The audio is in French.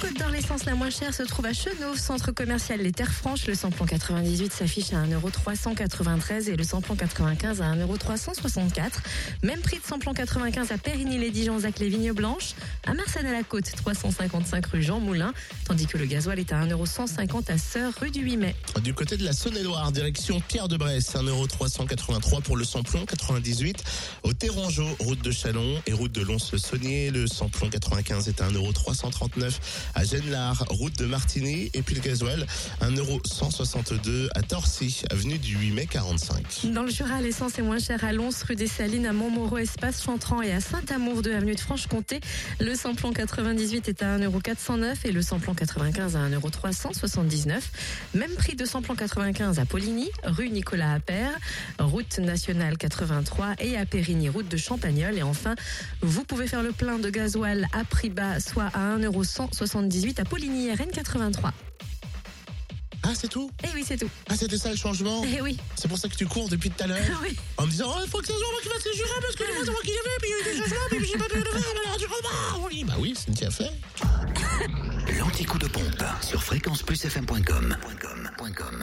Côte d'Or, l'essence la moins chère se trouve à Chenauve, centre commercial Les Terres Franches. Le samplon 98 s'affiche à 1,393€ et le samplon 95 à 1,364€. Même prix de samplon 95 à Périgny-les-Dijon-Zac les Vignes Blanches. À Marsanne-à-la-Côte, 355 rue Jean Moulin. Tandis que le gasoil est à 1,150€ à Sœur, rue du 8 mai. Du côté de la Saône-et-Loire, direction Pierre de Bresse, 1,383€ pour le samplon 98. Au Térangeau, route de Chalon et route de Lons-le-Saunier, le samplon 95 est à 1,339€ à Genlard, route de Martigny. Et puis le gasoil, 1,162€ à Torcy, avenue du 8 mai 45. Dans le Jura, l'essence est moins chère à Lons, rue des Salines, à Montmoreau, espace Chantran et à Saint-Amour 2, avenue de Franche-Comté. Le samplon 98 est à 1,409€ et le samplon 95 à 1,379€. Même prix de samplon 95 à Poligny, rue Nicolas Appert, route nationale 83 et à Périgny, route de Champagnol. Et enfin, vous pouvez faire le plein de gasoil à prix bas, soit à 1,178€ à Poligny, RN 83. Ah, c'est tout? Eh oui, c'est tout. Ah, c'était ça le changement? Eh oui. C'est pour ça que tu cours depuis tout à l'heure Oui. En me disant, oh, il faut que ça soit moi qui fasse les jurés parce que les fois, c'est moi qui l'ai fait, puis il y a eu des changements, puis j'ai pas pu le faire, alors du remords. Oui, bah oui, Cynthia fait. L'anti-coup de pompe sur fréquenceplusfm.com. Fréquence Plus